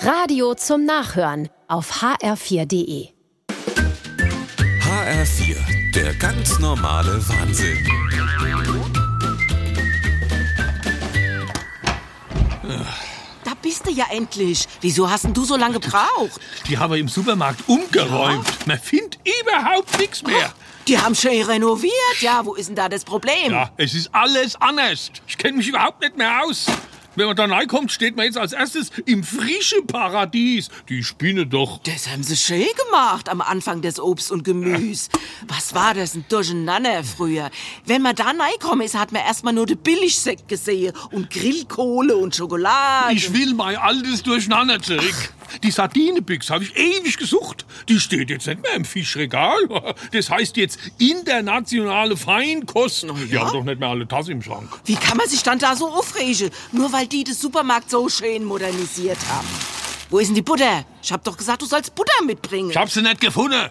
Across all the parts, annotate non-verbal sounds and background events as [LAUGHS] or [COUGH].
Radio zum Nachhören auf hr4.de. HR4, der ganz normale Wahnsinn. Da bist du ja endlich. Wieso hast denn du so lange gebraucht? Die haben im Supermarkt umgeräumt. Man findet überhaupt nichts mehr. Die haben schön renoviert. Ja, wo ist denn da das Problem? Ja, es ist alles anders. Ich kenne mich überhaupt nicht mehr aus. Wenn man da reinkommt, steht man jetzt als erstes im frischen Paradies. Die Spinne doch. Das haben sie schön gemacht am Anfang des Obst und Gemüse. Was war das ein Durcheinander früher? Wenn man da reinkommen ist, hat man erstmal nur den Billigsekt gesehen und Grillkohle und Schokolade. Ich will mein altes Durcheinander zurück. Die Sardinebüchse habe ich ewig gesucht. Die steht jetzt nicht mehr im Fischregal. [LAUGHS] Das heißt jetzt internationale Feinkost. Die haben doch nicht mehr alle Tasse im Schrank. Wie kann man sich dann da so aufregen? Nur weil die das Supermarkt so schön modernisiert haben. Wo ist denn die Butter? Ich hab doch gesagt, du sollst Butter mitbringen. Ich hab sie nicht gefunden.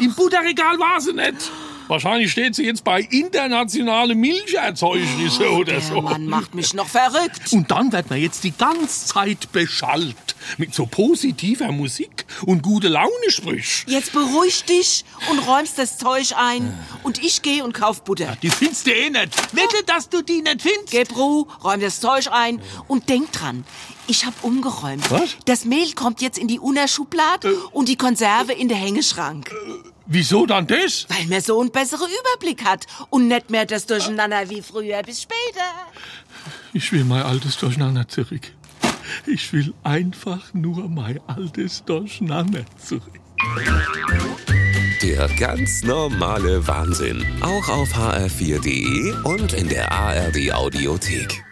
Im Butterregal war sie nicht. Wahrscheinlich steht sie jetzt bei internationale Milcherzeugnisse oder Der so. Mann macht mich noch verrückt. Und dann wird man jetzt die ganze Zeit beschallt. Mit so positiver Musik und gute Laune-Sprüch. Jetzt beruhig dich und räumst das Zeug ein. Und ich gehe und kauf Butter. Die findest du eh nicht. Wette, dass du die nicht findest. Geh, Bru, räum das Zeug ein und denk dran. Ich hab umgeräumt. Was? Das Mehl kommt jetzt in die Unerschublade und die Konserve in den Hängeschrank. Wieso dann das? Weil man so einen besseren Überblick hat und nicht mehr das Durcheinander wie früher. Bis später. Ich will mein altes Durcheinander zurück. Ich will einfach nur mein altes Durcheinander zurück. Der ganz normale Wahnsinn. Auch auf hr4.de und in der ARD Audiothek.